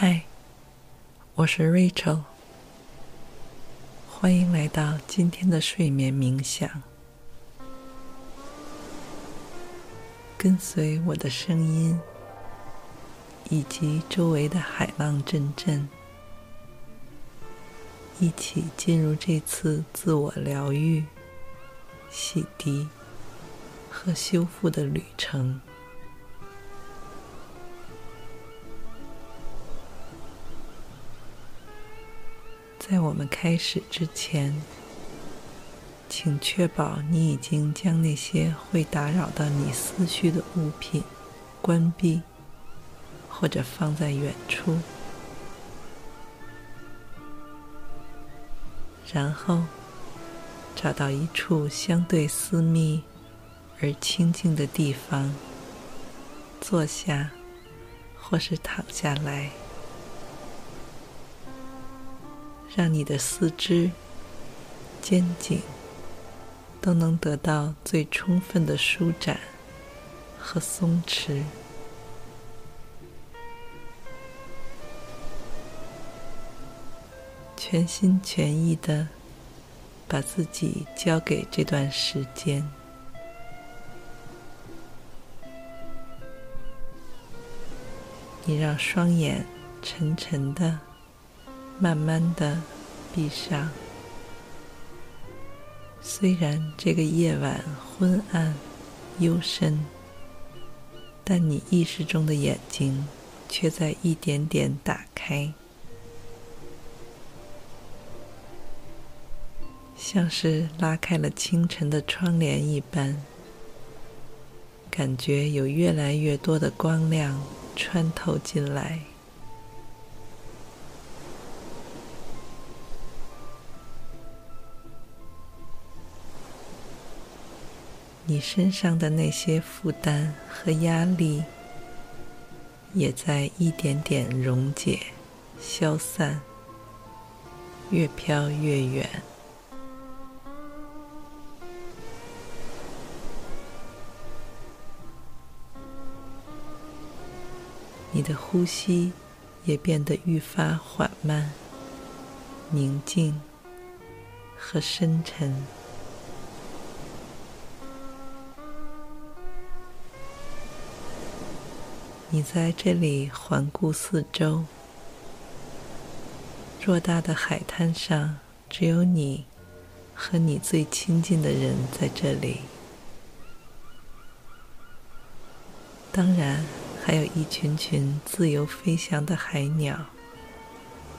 嗨，我是 Rachel，欢迎来到今天的睡眠冥想。跟随我的声音，以及周围的海浪阵阵，一起进入这次自我疗愈、洗涤和修复的旅程。在我们开始之前，请确保你已经将那些会打扰到你思绪的物品关闭，或者放在远处。然后，找到一处相对私密而清静的地方，坐下，或是躺下来。让你的四肢、肩颈都能得到最充分的舒展和松弛，全心全意的把自己交给这段时间。你让双眼沉沉的。慢慢的闭上。虽然这个夜晚昏暗、幽深，但你意识中的眼睛却在一点点打开，像是拉开了清晨的窗帘一般，感觉有越来越多的光亮穿透进来。你身上的那些负担和压力，也在一点点溶解、消散，越飘越远。你的呼吸也变得愈发缓慢、宁静和深沉。你在这里环顾四周，偌大的海滩上，只有你和你最亲近的人在这里。当然，还有一群群自由飞翔的海鸟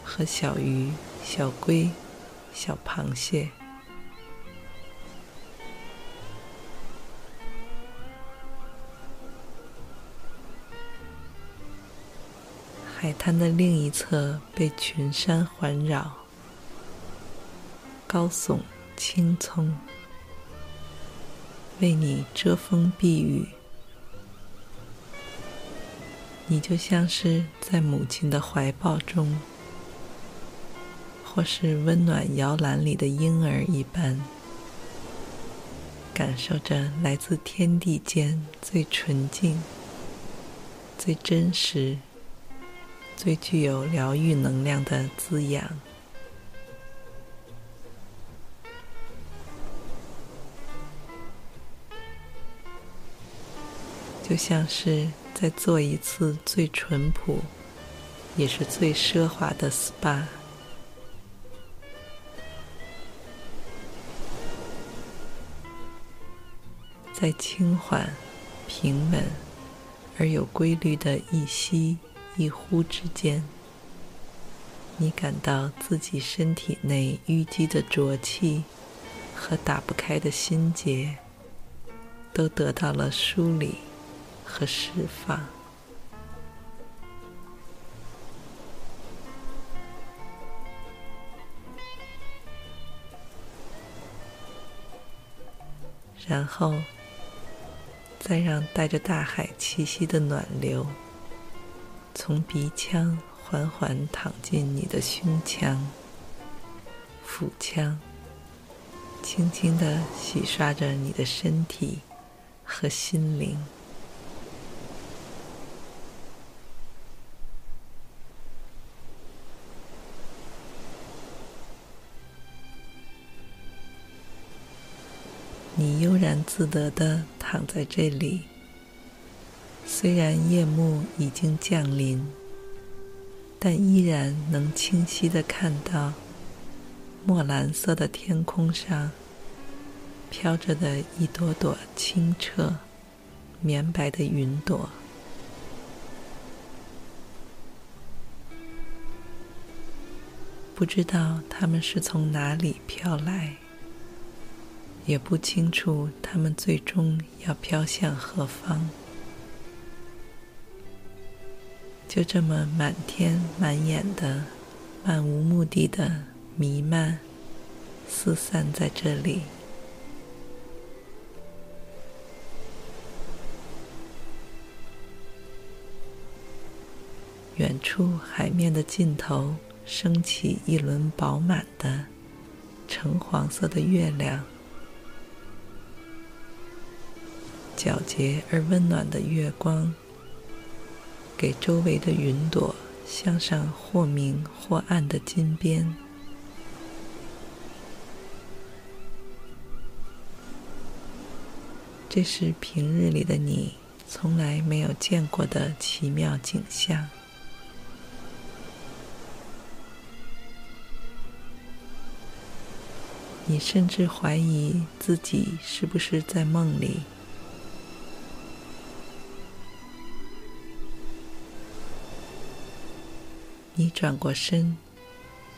和小鱼、小龟、小螃蟹。海滩的另一侧被群山环绕，高耸青葱，为你遮风避雨。你就像是在母亲的怀抱中，或是温暖摇篮里的婴儿一般，感受着来自天地间最纯净、最真实。最具有疗愈能量的滋养，就像是在做一次最淳朴也是最奢华的 SPA，在轻缓、平稳而有规律的一吸。一呼之间你感到自己身体内淤积的浊气和打不开的心结都得到了梳理和释放。然后再让带着大海气息的暖流从鼻腔缓缓淌进你的胸腔、腹腔，轻轻地洗刷着你的身体和心灵。你悠然自得地躺在这里，虽然夜幕已经降临，但依然能清晰的看到墨蓝色的天空上飘着的一朵朵清澈、绵白的云朵。不知道它们是从哪里飘来。也不清楚它们最终要飘向何方，就这么满天满眼的、漫无目的的弥漫、四散在这里。远处海面的尽头升起一轮饱满的橙黄色的月亮。皎洁而温暖的月光，给周围的云朵镶上或明或暗的金边。这是平日里的你从来没有见过的奇妙景象。你甚至怀疑自己是不是在梦里。你转过身，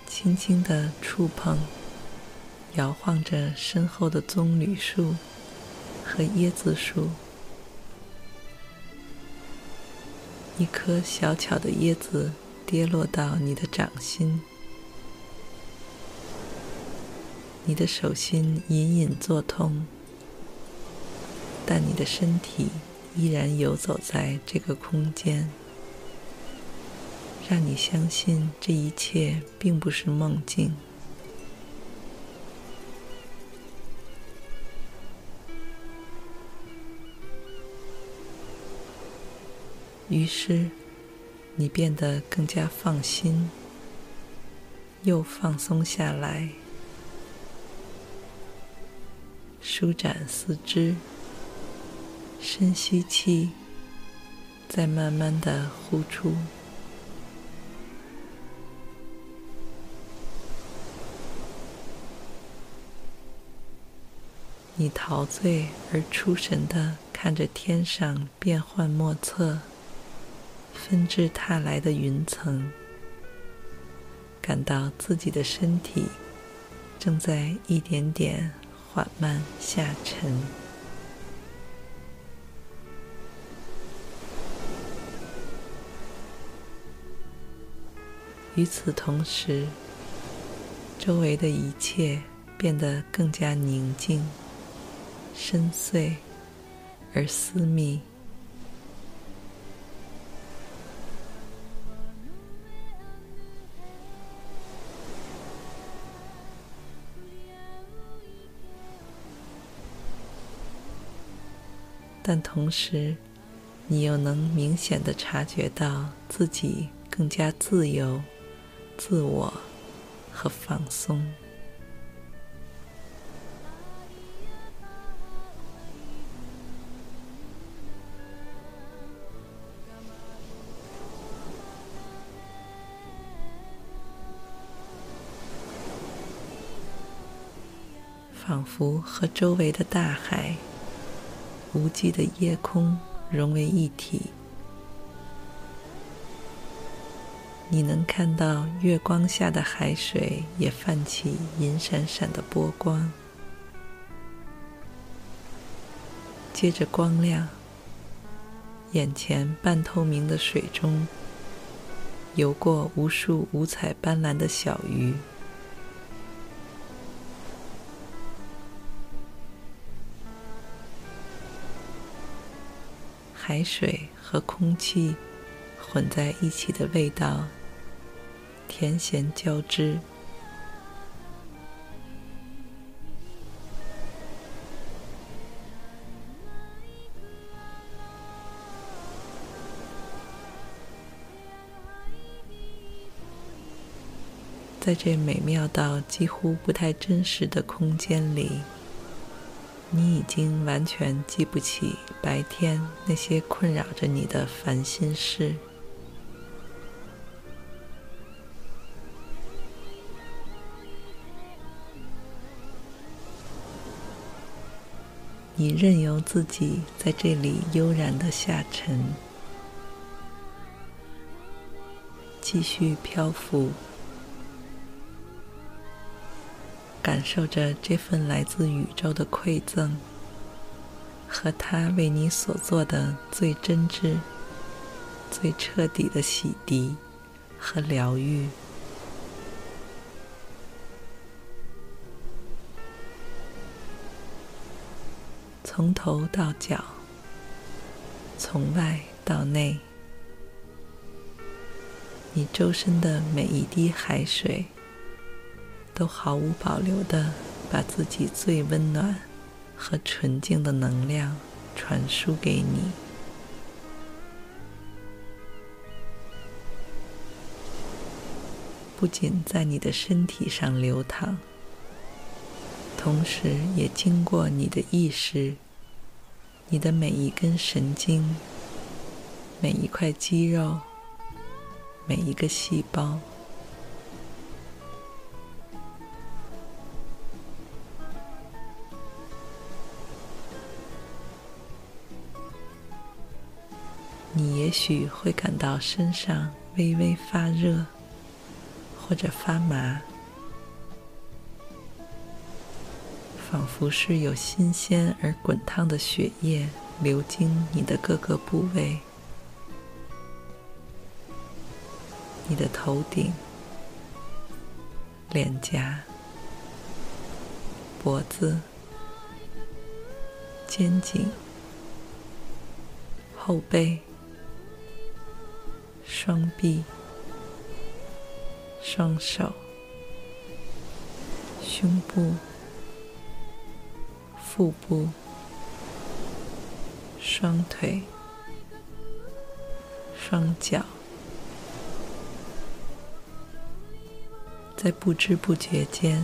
轻轻地触碰摇晃着身后的棕榈树和椰子树。一颗小巧的椰子跌落到你的掌心，你的手心隐隐作痛，但你的身体依然游走在这个空间。让你相信这一切并不是梦境。于是，你变得更加放心，又放松下来，舒展四肢，深吸气，再慢慢的呼出。你陶醉而出神的看着天上变幻莫测、纷至沓来的云层，感到自己的身体正在一点点缓慢下沉。与此同时，周围的一切变得更加宁静。深邃而私密，但同时，你又能明显的察觉到自己更加自由、自我和放松。仿佛和周围的大海、无际的夜空融为一体。你能看到月光下的海水也泛起银闪闪的波光，借着光亮，眼前半透明的水中游过无数五彩斑斓的小鱼。海水和空气混在一起的味道，甜咸交织。在这美妙到几乎不太真实的空间里，你已经完全记不起白天那些困扰着你的烦心事。你任由自己在这里悠然的下沉，继续漂浮。感受着这份来自宇宙的馈赠，和他为你所做的最真挚、最彻底的洗涤和疗愈，从头到脚，从外到内，你周身的每一滴海水。都毫无保留的把自己最温暖和纯净的能量传输给你，不仅在你的身体上流淌，同时也经过你的意识、你的每一根神经、每一块肌肉、每一个细胞。许会感到身上微微发热，或者发麻，仿佛是有新鲜而滚烫的血液流经你的各个部位，你的头顶、脸颊、脖子、肩颈、后背。双臂、双手、胸部、腹部、双腿、双脚，在不知不觉间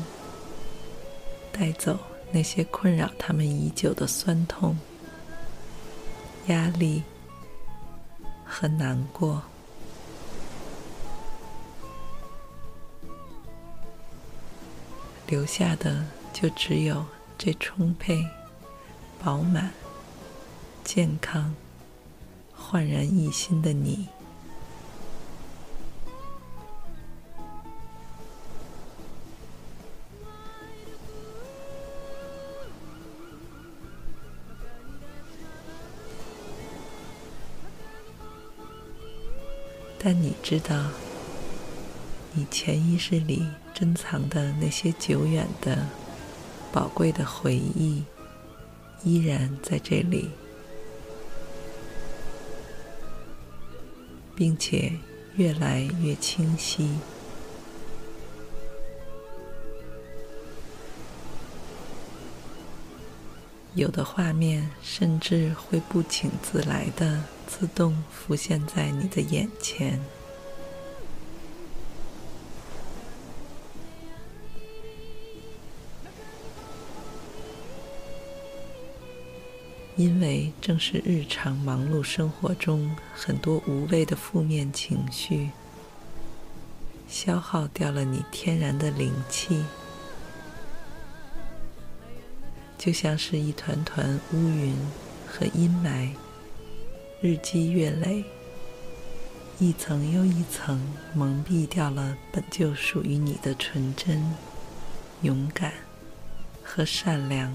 带走那些困扰他们已久的酸痛、压力和难过。留下的就只有这充沛、饱满、健康、焕然一新的你。但你知道，你潜意识里。珍藏的那些久远的、宝贵的回忆，依然在这里，并且越来越清晰。有的画面甚至会不请自来的自动浮现在你的眼前。因为正是日常忙碌生活中很多无谓的负面情绪，消耗掉了你天然的灵气，就像是一团团乌云和阴霾，日积月累，一层又一层蒙蔽掉了本就属于你的纯真、勇敢和善良。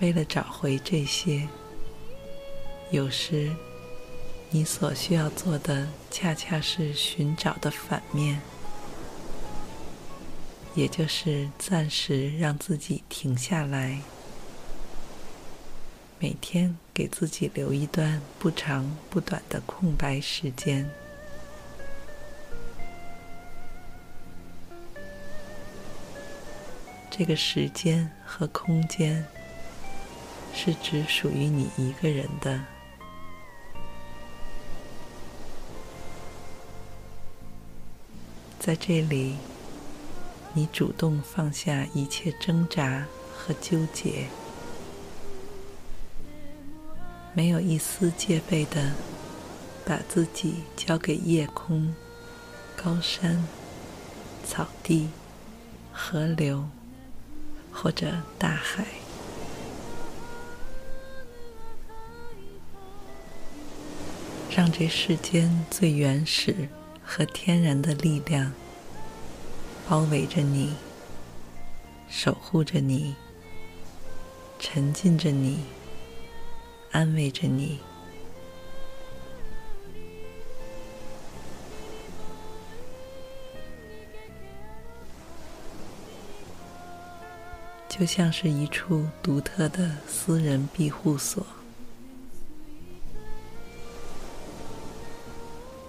为了找回这些，有时你所需要做的，恰恰是寻找的反面，也就是暂时让自己停下来，每天给自己留一段不长不短的空白时间。这个时间和空间是只属于你一个人的。在这里，你主动放下一切挣扎和纠结，没有一丝戒备的把自己交给夜空、高山、草地、河流或者大海，让这世间最原始和天然的力量包围着你，守护着你，沉浸着你，安慰着你，就像是一处独特的私人庇护所。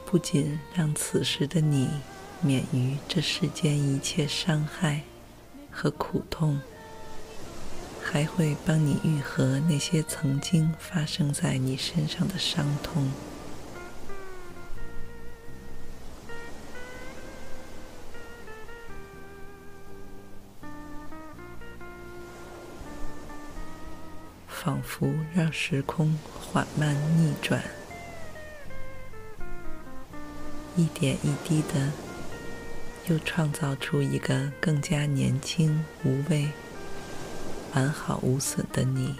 不仅让此时的你免于这世间一切伤害和苦痛，还会帮你愈合那些曾经发生在你身上的伤痛。仿佛让时空缓慢逆转。一点一滴的，又创造出一个更加年轻、无畏、完好无损的你。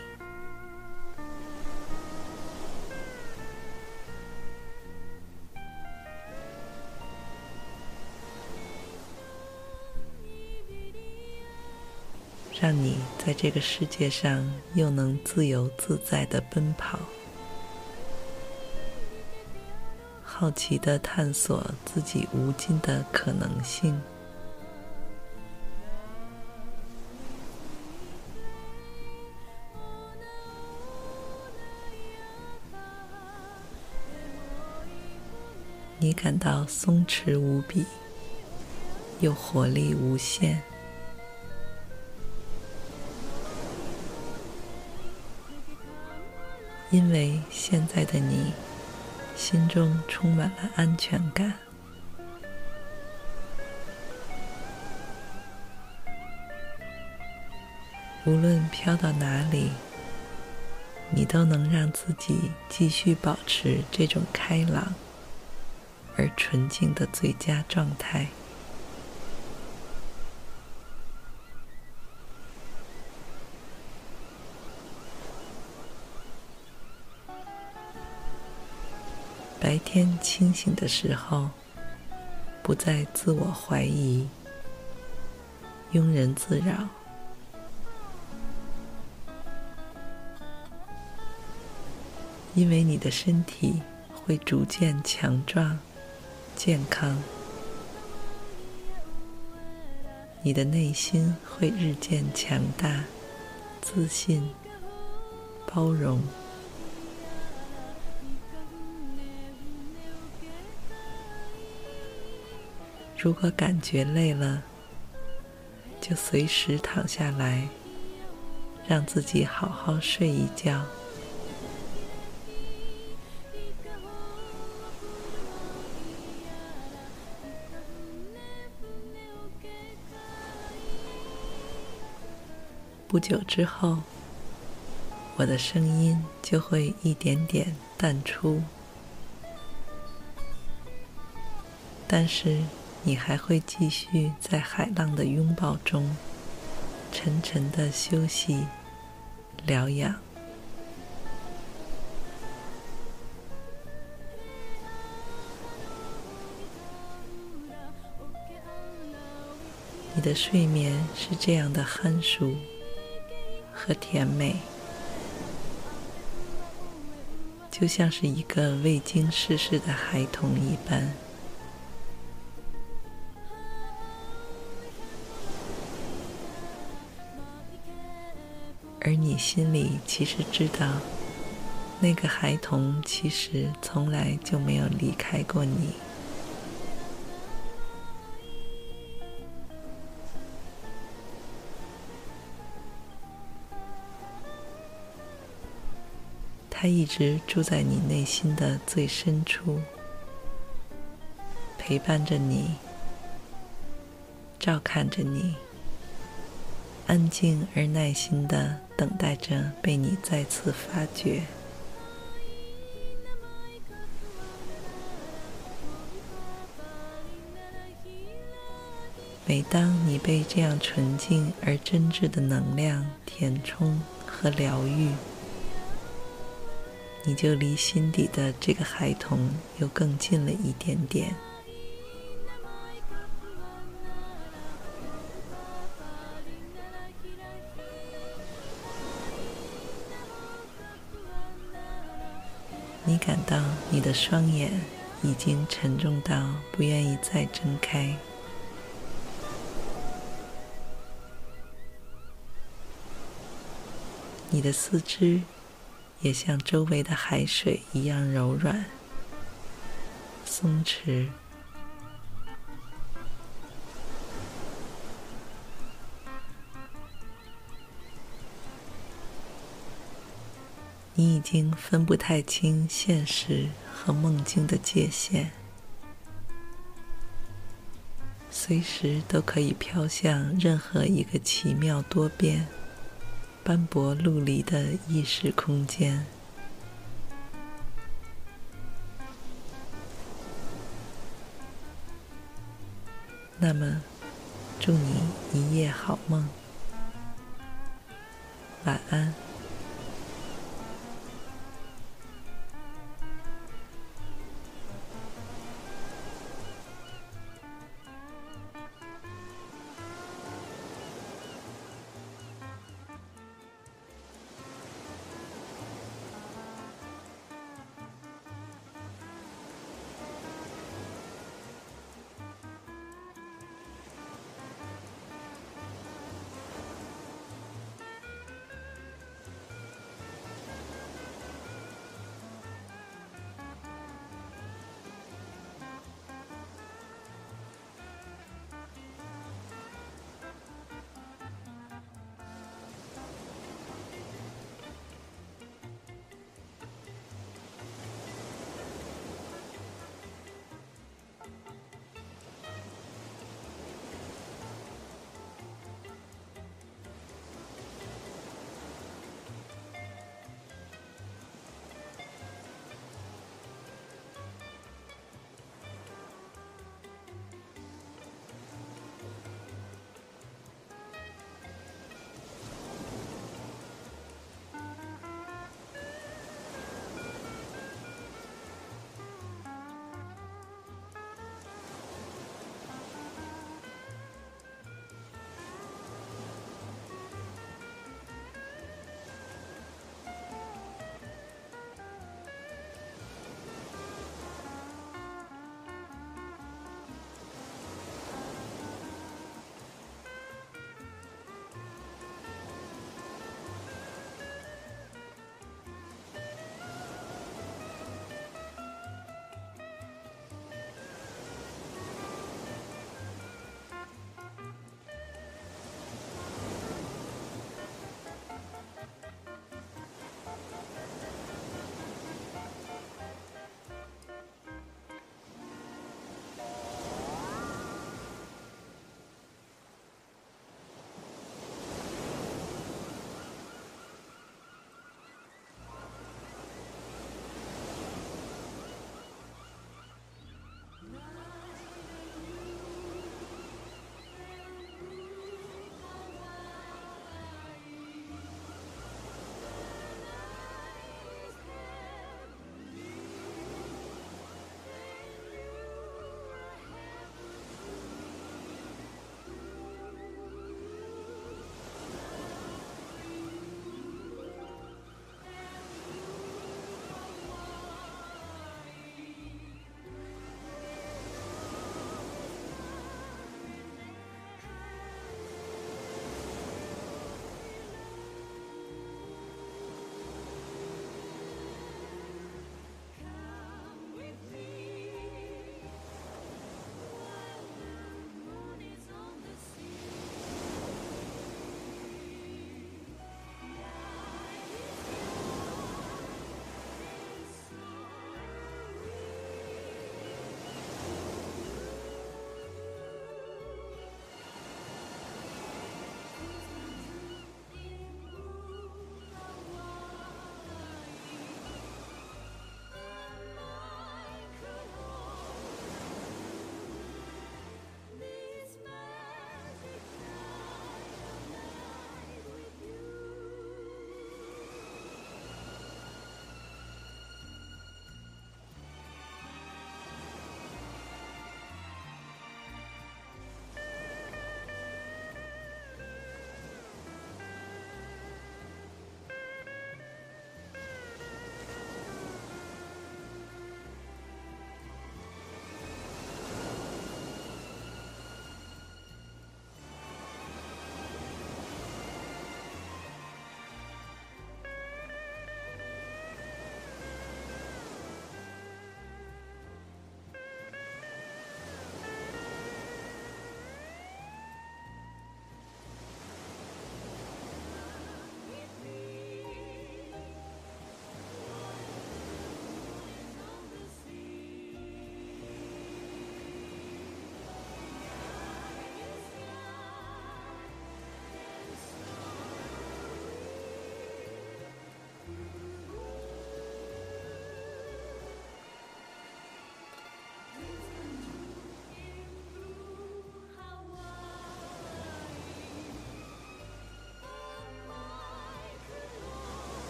让你在这个世界上又能自由自在的奔跑。好奇的探索自己无尽的可能性，你感到松弛无比，又活力无限，因为现在的你。心中充满了安全感，无论飘到哪里，你都能让自己继续保持这种开朗而纯净的最佳状态。天清醒的时候，不再自我怀疑、庸人自扰，因为你的身体会逐渐强壮、健康，你的内心会日渐强大、自信、包容。如果感觉累了，就随时躺下来，让自己好好睡一觉。不久之后，我的声音就会一点点淡出，但是，你还会继续在海浪的拥抱中沉沉的休息、疗养。你的睡眠是这样的酣熟和甜美，就像是一个未经世事的孩童一般。而你心里其实知道，那个孩童其实从来就没有离开过你。他一直住在你内心的最深处，陪伴着你，照看着你，安静而耐心的等待着被你再次发掘。每当你被这样纯净而真挚的能量填充和疗愈，你就离心底的这个孩童又更近了一点点。你感到你的双眼已经沉重到不愿意再睁开，你的四肢。也像周围的海水一样柔软、松弛。你已经分不太清现实和梦境的界限，随时都可以飘向任何一个奇妙多变。斑驳陆离的意识空间。那么，祝你一夜好梦，